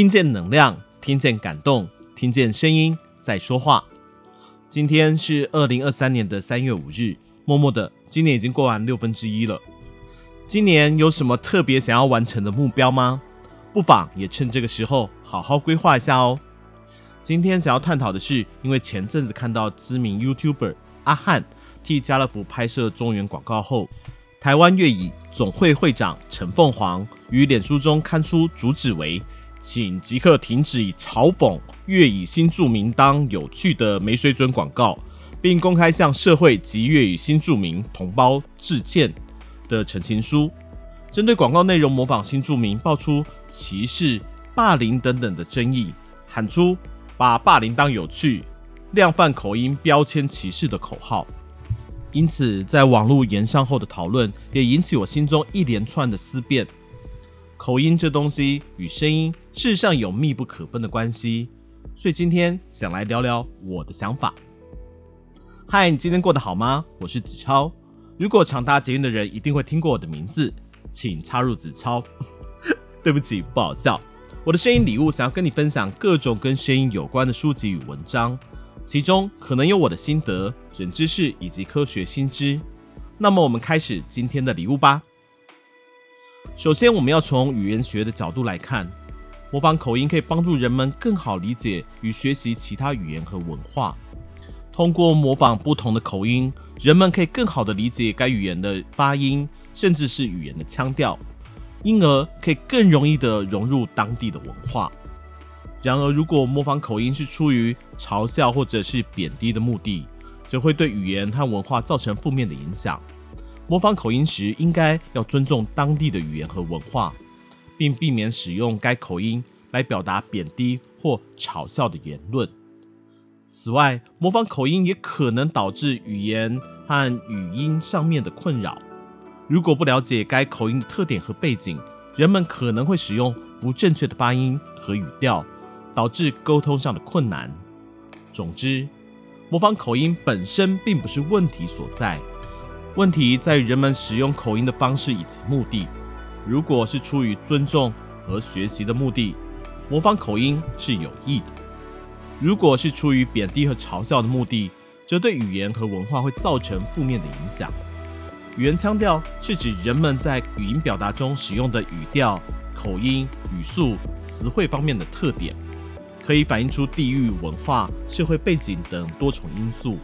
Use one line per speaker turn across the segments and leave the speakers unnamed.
听见能量，听见感动，听见声音在说话。今天是二零二三年的三月五日，默默的，今年已经过完六分之一了。今年有什么特别想要完成的目标吗？不妨也趁这个时候好好规划一下哦。今天想要探讨的是，因为前阵子看到知名 YouTuber 阿汉替家乐福拍摄中原广告后，台湾乐椅总会会长陈凤凰于脸书中刊出主旨为，请即刻停止以嘲讽粤语新住民当有趣的没水准广告，并公开向社会及粤语新住民同胞致歉的澄清书。针对广告内容模仿新住民，爆出歧视、霸凌等等的争议，喊出把霸凌当有趣、量贩口音标签歧视的口号。因此，在网络延上后的讨论，也引起我心中一连串的思辨。口音这东西与声音事实上有密不可分的关系，所以今天想来聊聊我的想法。嗨，你今天过得好吗？我是子超。如果常搭捷运的人一定会听过我的名字，请插入子超。对不起，不好笑。我的声音礼物想要跟你分享各种跟声音有关的书籍与文章，其中可能有我的心得、冷知识以及科学新知。那么我们开始今天的礼物吧。首先，我们要从语言学的角度来看，模仿口音可以帮助人们更好理解与学习其他语言和文化。通过模仿不同的口音，人们可以更好地理解该语言的发音，甚至是语言的腔调，因而可以更容易地融入当地的文化。然而，如果模仿口音是出于嘲笑或者是贬低的目的，则会对语言和文化造成负面的影响。模仿口音时，应该要尊重当地的语言和文化，并避免使用该口音来表达贬低或嘲笑的言论。此外，模仿口音也可能导致语言和语音上面的困扰。如果不了解该口音的特点和背景，人们可能会使用不正确的发音和语调，导致沟通上的困难。总之，模仿口音本身并不是问题所在。问题在于人们使用口音的方式以及目的。如果是出于尊重和学习的目的，模仿口音是有益的；如果是出于贬低和嘲笑的目的，则对语言和文化会造成负面的影响。语言腔调是指人们在语音表达中使用的语调、口音、语速、词汇方面的特点，可以反映出地域文化、社会背景等多重因素。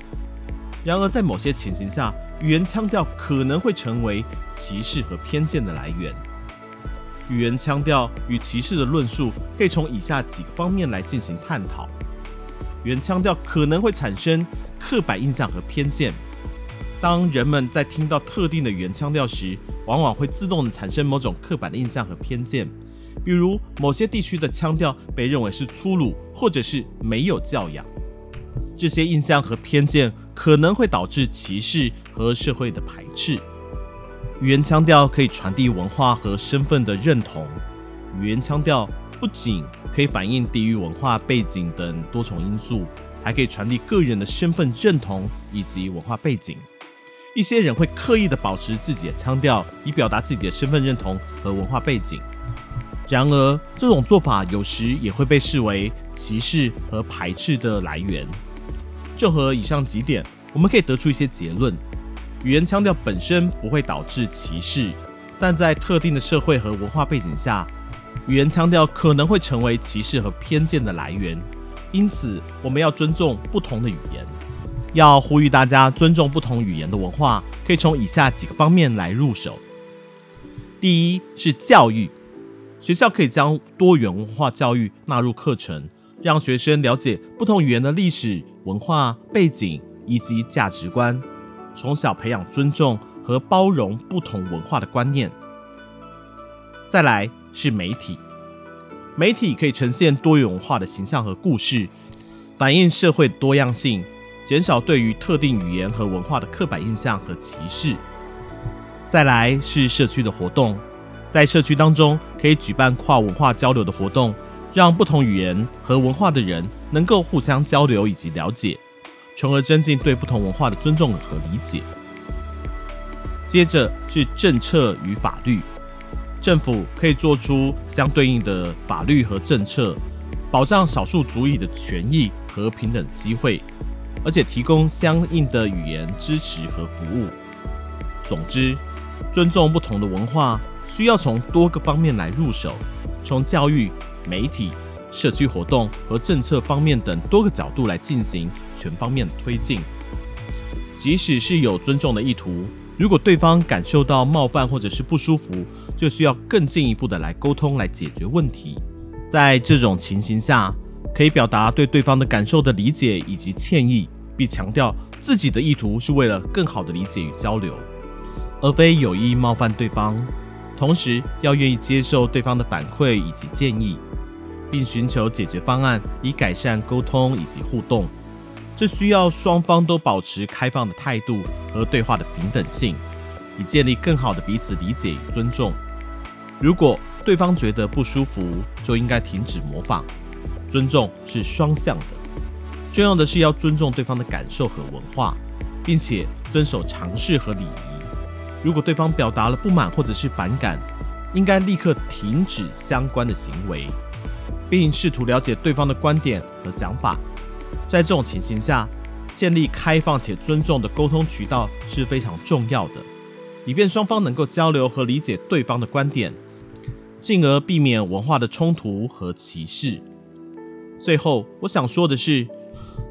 然而，在某些情形下，语言腔调可能会成为歧视和偏见的来源。语言腔调与歧视的论述可以从以下几个方面来进行探讨。语言腔调可能会产生刻板印象和偏见。当人们在听到特定的语言腔调时，往往会自动地产生某种刻板的印象和偏见，比如某些地区的腔调被认为是粗鲁或者是没有教养。这些印象和偏见可能会导致歧视和社会的排斥。语言腔调可以传递文化和身份的认同。语言腔调不仅可以反映地域文化背景等多重因素，还可以传递个人的身份认同以及文化背景。一些人会刻意地保持自己的腔调，以表达自己的身份认同和文化背景。然而，这种做法有时也会被视为歧视和排斥的来源。综合以上几点，我们可以得出一些结论：语言腔调本身不会导致歧视，但在特定的社会和文化背景下，语言腔调可能会成为歧视和偏见的来源。因此，我们要尊重不同的语言。要呼吁大家尊重不同语言的文化，可以从以下几个方面来入手。第一是教育，学校可以将多元文化教育纳入课程。让学生了解不同语言的历史文化背景以及价值观，从小培养尊重和包容不同文化的观念。再来是媒体，媒体可以呈现多元文化的形象和故事，反映社会多样性，减少对于特定语言和文化的刻板印象和歧视。再来是社区的活动，在社区当中可以举办跨文化交流的活动。让不同语言和文化的人能够互相交流以及了解，从而增进对不同文化的尊重和理解。接着是政策与法律，政府可以做出相对应的法律和政策，保障少数族裔的权益和平等机会，而且提供相应的语言支持和服务。总之，尊重不同的文化，需要从多个方面来入手，从教育、媒体、社区活动和政策方面等多个角度来进行全方面的推进。即使是有尊重的意图，如果对方感受到冒犯或者是不舒服，就需要更进一步的来沟通来解决问题。在这种情形下，可以表达对对方的感受的理解以及歉意，并强调自己的意图是为了更好的理解与交流，而非有意冒犯对方。同时，要愿意接受对方的反馈以及建议，并寻求解决方案，以改善沟通以及互动。这需要双方都保持开放的态度和对话的平等性，以建立更好的彼此理解与尊重。如果对方觉得不舒服，就应该停止模仿。尊重是双向的，重要的是要尊重对方的感受和文化，并且遵守常识和礼仪。如果对方表达了不满或者是反感，应该立刻停止相关的行为，并试图了解对方的观点和想法。在这种情形下，建立开放且尊重的沟通渠道是非常重要的，以便双方能够交流和理解对方的观点，进而避免文化的冲突和歧视。最后，我想说的是，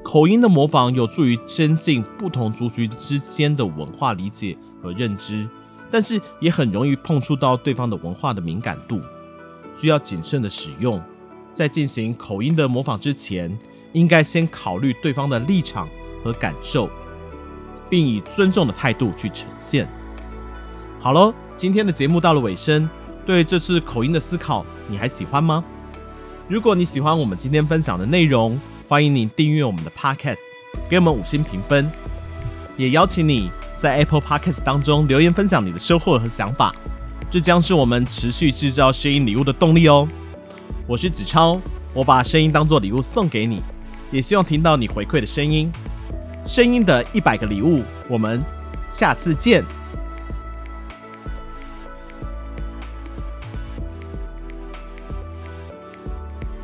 口音的模仿有助于增进不同族群之间的文化理解和认知，但是也很容易碰触到对方的文化的敏感度，需要谨慎的使用。在进行口音的模仿之前，应该先考虑对方的立场和感受，并以尊重的态度去呈现。好喽，今天的节目到了尾声，对这次口音的思考，你还喜欢吗？如果你喜欢我们今天分享的内容，欢迎你订阅我们的 Podcast，给我们五星评分，也邀请你在 Apple Podcast 当中留言分享你的收获和想法，这将是我们持续制造声音礼物的动力哦。我是子超，我把声音当做礼物送给你。也希望听到你回馈的声音，声音的一百个礼物，我们下次见。